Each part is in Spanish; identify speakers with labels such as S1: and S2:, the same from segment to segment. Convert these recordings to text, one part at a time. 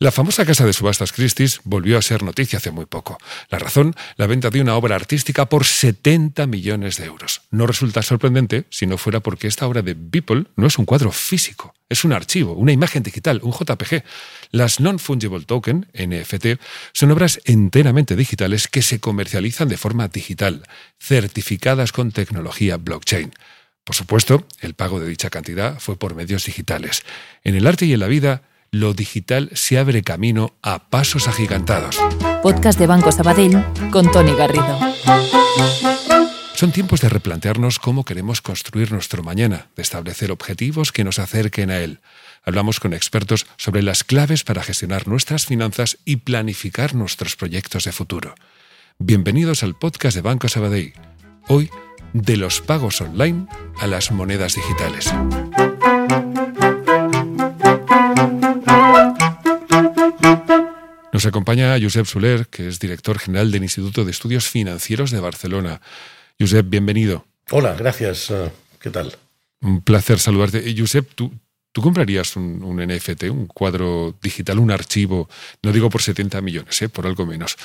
S1: La famosa casa de subastas Christie's volvió a ser noticia hace muy poco. La razón, la venta de una obra artística por 70 millones de euros. No resulta sorprendente si no fuera porque esta obra de Beeple no es un cuadro físico, es un archivo, una imagen digital, un JPG. Las Non-Fungible Token, NFT, son obras enteramente digitales que se comercializan de forma digital, certificadas con tecnología blockchain. Por supuesto, el pago de dicha cantidad fue por medios digitales. En el arte y en la vida, lo digital se abre camino a pasos agigantados.
S2: Podcast de Banco Sabadell con Tony Garrido.
S1: Son tiempos de replantearnos cómo queremos construir nuestro mañana, de establecer objetivos que nos acerquen a él. Hablamos con expertos sobre las claves para gestionar nuestras finanzas y planificar nuestros proyectos de futuro. Bienvenidos al podcast de Banco Sabadell. Hoy, de los pagos online a las monedas digitales. Nos acompaña Josep Soler, que es director general del Instituto de Estudios Financieros de Barcelona. Josep, bienvenido.
S3: Hola, gracias. Eh, ¿Qué tal?
S1: Un placer saludarte. Eh, Josep, ¿tú, ¿tú comprarías un, NFT, un cuadro digital, un archivo, no digo por 70 millones, eh, por algo menos?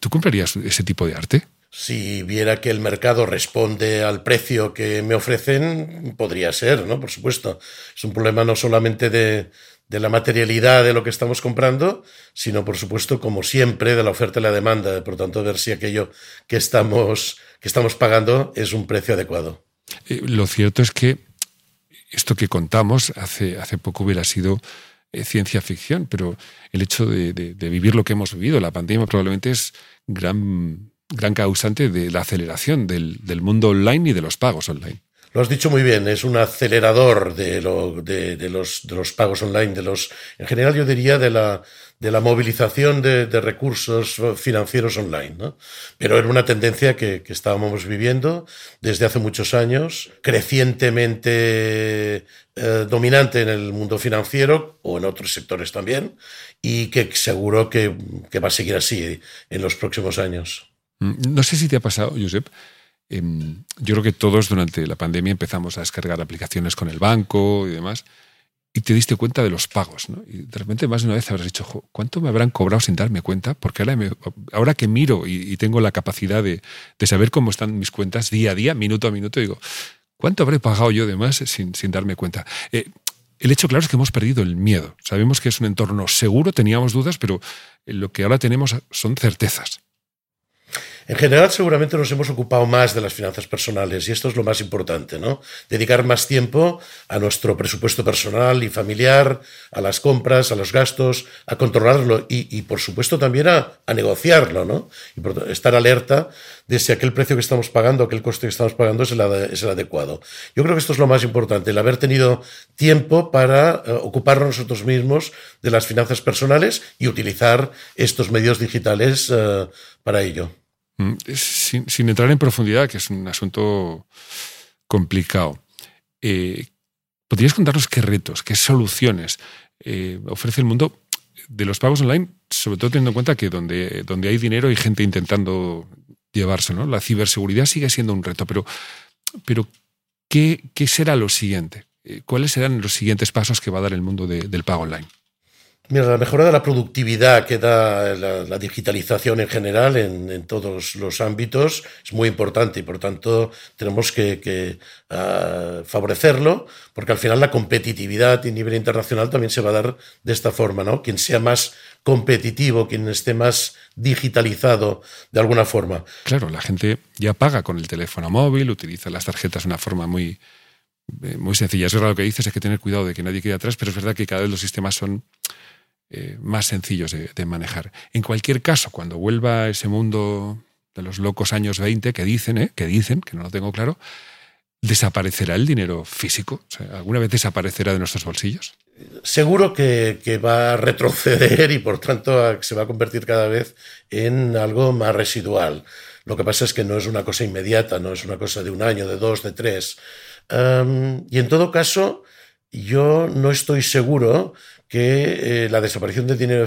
S1: ¿Tú comprarías ese tipo de arte?
S3: Si viera que el mercado responde al precio que me ofrecen, podría ser, ¿no? Por supuesto. Es un problema no solamente de, de la materialidad de lo que estamos comprando, sino por supuesto, como siempre, de la oferta y la demanda. Por tanto, ver si aquello que estamos, que estamos pagando es un precio adecuado.
S1: Eh, lo cierto es que esto que contamos hace, hace poco hubiera sido eh, ciencia ficción, pero el hecho de, vivir lo que hemos vivido, la pandemia probablemente es gran, gran causante de la aceleración del, del mundo online y de los pagos online.
S3: Lo has dicho muy bien, es un acelerador de, lo, de, de, los, pagos online, de los, en general yo diría de la, movilización de, recursos financieros online. ¿no? Pero era una tendencia que, estábamos viviendo desde hace muchos años, crecientemente eh, dominante en el mundo financiero o en otros sectores también, y que seguro que, que va a seguir así en los próximos años.
S1: Mm, no sé si te ha pasado, Josep, Em, yo creo que todos durante la pandemia empezamos a descargar aplicaciones con el banco y demás, y te diste cuenta de los pagos. Y de repente más de una vez habrás dicho, ¿cuánto me habrán cobrado sin darme cuenta? Porque ahora, ahora que miro y, tengo la capacidad de, saber cómo están mis cuentas día a día, minuto a minuto, digo, ¿cuánto habré pagado yo de más sin, sin darme cuenta? Eh, el hecho claro es que hemos perdido el miedo. Sabemos que es un entorno seguro, teníamos dudas, pero lo que ahora tenemos son certezas.
S3: En general, seguramente nos hemos ocupado más de las finanzas personales y esto es lo más importante, ¿no? Dedicar más tiempo a nuestro presupuesto personal y familiar, a las compras, a los gastos, a controlarlo y, por supuesto, también a, negociarlo, ¿no? Estar alerta de si aquel precio que estamos pagando, aquel coste que estamos pagando es el, adecuado. Yo creo que esto es lo más importante, el haber tenido tiempo para uh, ocuparnos nosotros mismos de las finanzas personales y utilizar estos medios digitales uh, para ello.
S1: Mm, sin, entrar en profundidad, que es un asunto complicado, eh, ¿podrías contarnos qué retos, qué soluciones eh, ofrece el mundo de los pagos online, sobre todo teniendo en cuenta que donde, donde hay dinero hay gente intentando llevarse, ¿no? La ciberseguridad sigue siendo un reto, pero, pero ¿qué, ¿qué será lo siguiente? Eh, ¿Cuáles serán los siguientes pasos que va a dar el mundo del pago online?
S3: Mira, la mejora de la productividad que da la, digitalización en general en, todos los ámbitos es muy importante y por tanto tenemos que, ah, favorecerlo porque al final la competitividad a nivel internacional también se va a dar de esta forma, ¿no? Quien sea más competitivo, quien esté más digitalizado de alguna forma.
S1: Claro, la gente ya paga con el teléfono móvil, utiliza las tarjetas de una forma muy, eh, muy sencilla. Es verdad lo que dices, hay que tener cuidado de que nadie quede atrás, pero es verdad que cada vez los sistemas son eh, más sencillos de, manejar. En cualquier caso, cuando vuelva ese mundo de los locos años 20 que dicen, eh, que dicen, que no lo tengo claro, ¿Desaparecerá el dinero físico? ¿Alguna vez desaparecerá de nuestros bolsillos?
S3: Seguro que, va a retroceder y por tanto se va a convertir cada vez en algo más residual. Lo que pasa es que no es una cosa inmediata, no es una cosa de un año, de dos, de tres. y en todo caso, yo no estoy seguro que eh, la desaparición del dinero,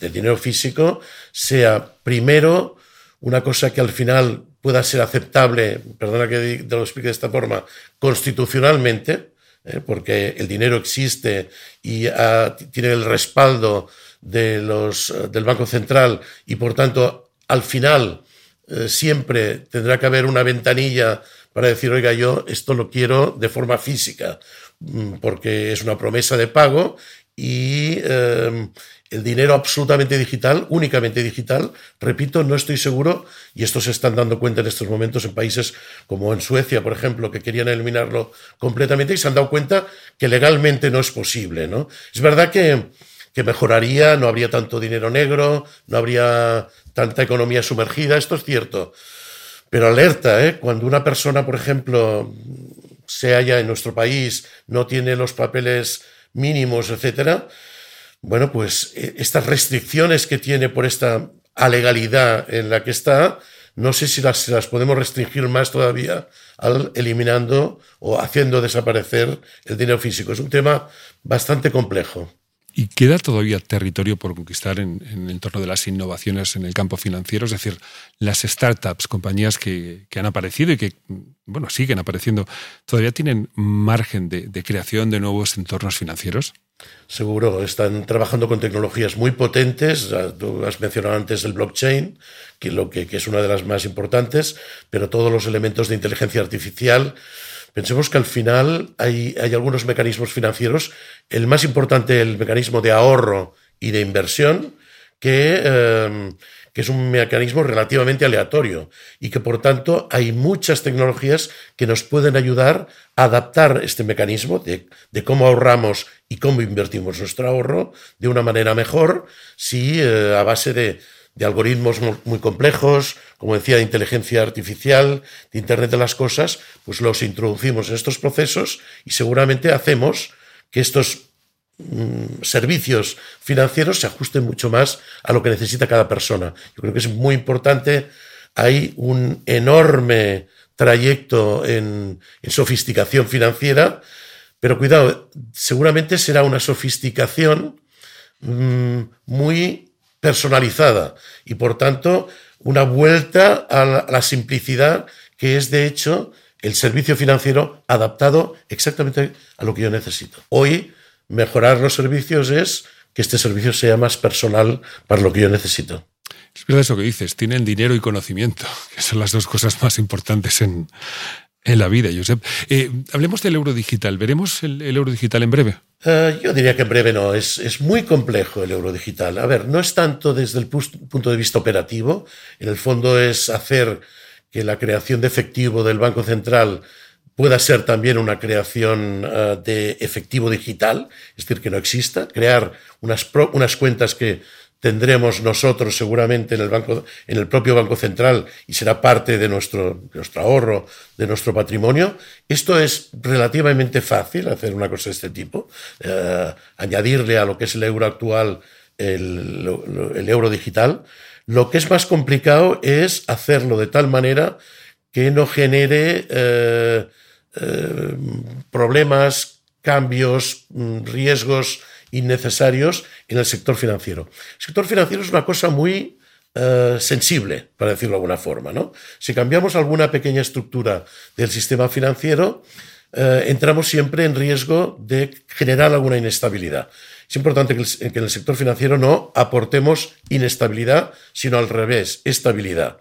S3: dinero físico sea primero una cosa que al final pueda ser aceptable, perdona que te lo explique de esta forma, constitucionalmente, eh, porque el dinero existe y ah, tiene el respaldo de los, del Banco Central y por tanto al final eh, siempre tendrá que haber una ventanilla para decir, oiga, yo esto lo quiero de forma física, mm, porque es una promesa de pago y em, el dinero absolutamente digital, únicamente digital, repito, no estoy seguro, y esto se están dando cuenta en estos momentos en países como en Suecia, por ejemplo, que querían eliminarlo completamente y se han dado cuenta que legalmente no es posible. ¿no? Es verdad que, que mejoraría, no habría tanto dinero negro, no habría tanta economía sumergida, esto es cierto. Pero alerta, ¿eh? cuando una persona, por ejemplo, se halla en nuestro país, no tiene los papeles mínimos, etcétera, bueno, pues eh, estas restricciones que tiene por esta alegalidad en la que está, no sé si las, las podemos restringir más todavía al eliminando o haciendo desaparecer el dinero físico. Es un tema bastante complejo.
S1: ¿Y queda todavía territorio por conquistar en, el entorno de las innovaciones en el campo financiero? Es decir, las startups, compañías que, han aparecido y que, bueno, siguen apareciendo, ¿todavía tienen margen de, creación de nuevos entornos financieros?
S3: Seguro, están trabajando con tecnologías muy potentes. Tú has mencionado antes el blockchain, que, lo que es una de las más importantes, pero todos los elementos de inteligencia artificial Pensemos que al final hay, algunos mecanismos financieros, el más importante, el mecanismo de ahorro y de inversión, que, em, que, es un mecanismo relativamente aleatorio y que por tanto hay muchas tecnologías que nos pueden ayudar a adaptar este mecanismo de, de cómo ahorramos y cómo invertimos nuestro ahorro de una manera mejor si eh, a base de, de algoritmos muy complejos, como decía, de inteligencia artificial, de Internet de las Cosas, pues los introducimos en estos procesos y seguramente hacemos que estos mm, servicios financieros se ajusten mucho más a lo que necesita cada persona. Yo creo que es muy importante, hay un enorme trayecto en, sofisticación financiera, pero cuidado, seguramente será una sofisticación mm, muy personalizada y por tanto una vuelta a la, simplicidad que es de hecho el servicio financiero adaptado exactamente a lo que yo necesito. Hoy mejorar los servicios es que este servicio sea más personal para lo que yo necesito.
S1: Es verdad eso que dices, tienen dinero y conocimiento, que son las dos cosas más importantes en, en la vida, Josep. Eh, hablemos del euro digital. ¿Veremos el, euro digital en breve?
S3: Eh, yo diría que en breve no. Es, es, muy complejo el euro digital. A ver, no es tanto desde el punto de vista operativo. En el fondo es hacer que la creación de efectivo del Banco Central pueda ser también una creación eh, de efectivo digital, es decir, que no exista, crear unas, unas cuentas que tendremos nosotros seguramente en el, banco, en el propio Banco Central y será parte de nuestro, ahorro, de nuestro patrimonio. Esto es relativamente fácil, hacer una cosa de este tipo, eh, añadirle a lo que es el euro actual el, euro digital. Lo que es más complicado es hacerlo de tal manera que no genere eh, eh, problemas, cambios, mm, riesgos innecesarios en el sector financiero. El sector financiero es una cosa muy eh, sensible, para decirlo de alguna forma. ¿no? Si cambiamos alguna pequeña estructura del sistema financiero, eh, entramos siempre en riesgo de generar alguna inestabilidad. Es importante que, que en el sector financiero no aportemos inestabilidad, sino al revés, estabilidad.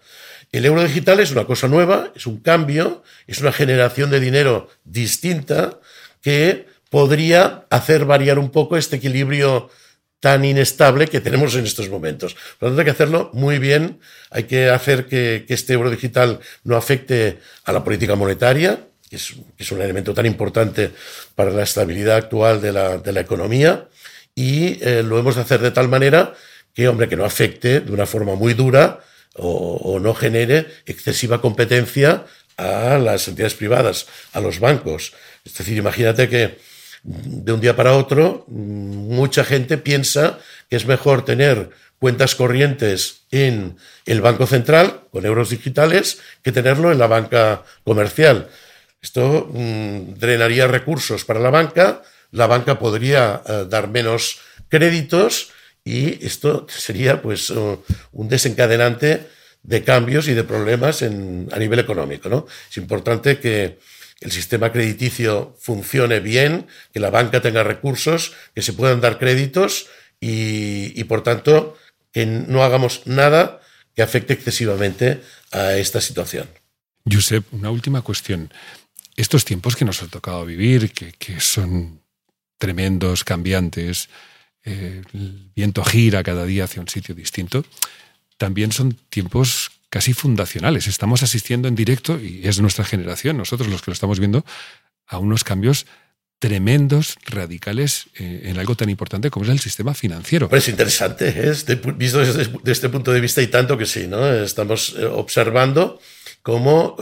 S3: El euro digital es una cosa nueva, es un cambio, es una generación de dinero distinta que podría hacer variar un poco este equilibrio tan inestable que tenemos en estos momentos. Por lo tanto, hay que hacerlo muy bien, hay que hacer que, este euro digital no afecte a la política monetaria, que es, un elemento tan importante para la estabilidad actual de la, economía, y eh, lo hemos de hacer de tal manera que, hombre, que no afecte de una forma muy dura o, no genere excesiva competencia a las entidades privadas, a los bancos. Es decir, imagínate que de un día para otro mucha gente piensa que es mejor tener cuentas corrientes en el Banco Central con euros digitales que tenerlo en la banca comercial. Esto mm, drenaría recursos para la banca, la banca podría eh, dar menos créditos y esto sería pues un desencadenante de cambios y de problemas en, a nivel económico. ¿no? Es importante que el sistema crediticio funcione bien, que la banca tenga recursos, que se puedan dar créditos y, por tanto que no hagamos nada que afecte excesivamente a esta situación.
S1: Josep, una última cuestión. Estos tiempos que nos ha tocado vivir, que, que son tremendos, cambiantes, eh, el viento gira cada día hacia un sitio distinto, también son tiempos casi fundacionales. Estamos asistiendo en directo, y es nuestra generación, nosotros los que lo estamos viendo, a unos cambios tremendos, radicales eh, en algo tan importante como es el sistema financiero.
S3: Pues es interesante, ¿eh? visto desde, este punto de vista y tanto que sí, ¿no? Estamos eh, observando cómo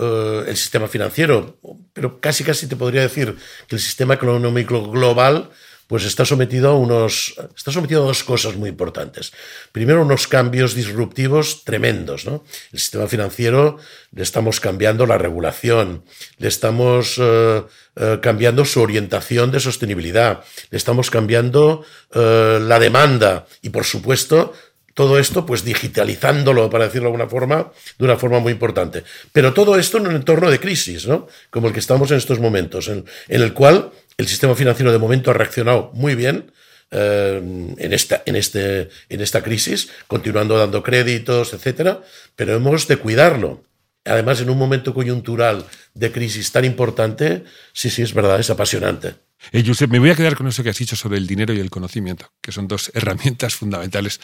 S3: el sistema financiero, pero casi casi te podría decir que el sistema económico global pues está sometido a unos está sometido a dos cosas muy importantes. Primero, unos cambios disruptivos tremendos. ¿no? El sistema financiero le estamos cambiando la regulación, le estamos eh, eh, cambiando su orientación de sostenibilidad, le estamos cambiando eh, la demanda y, por supuesto, todo esto, pues digitalizándolo, para decirlo de alguna forma, de una forma muy importante. Pero todo esto en un entorno de crisis, ¿no? Como el que estamos en estos momentos, en el cual el sistema financiero de momento ha reaccionado muy bien eh, en, esta, en, este, en esta crisis, continuando dando créditos, etcétera, pero hemos de cuidarlo. Además, en un momento coyuntural de crisis tan importante, sí, sí, es verdad, es apasionante.
S1: Eh, Josep, me voy a quedar con eso que has dicho sobre el dinero y el conocimiento, que son dos herramientas fundamentales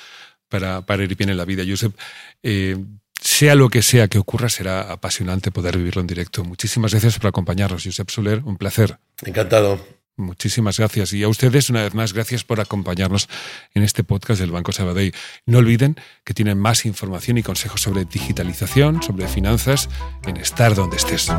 S1: para, para ir bien en la vida. Josep, eh, sea lo que sea que ocurra, será apasionante poder vivirlo en directo. Muchísimas gracias por acompañarnos, Josep Soler. Un placer.
S3: Encantado.
S1: Muchísimas gracias. Y a ustedes, una vez más, gracias por acompañarnos en este podcast del Banco Sabadell. No olviden que tienen más información y consejos sobre digitalización, sobre finanzas, en estar donde estés.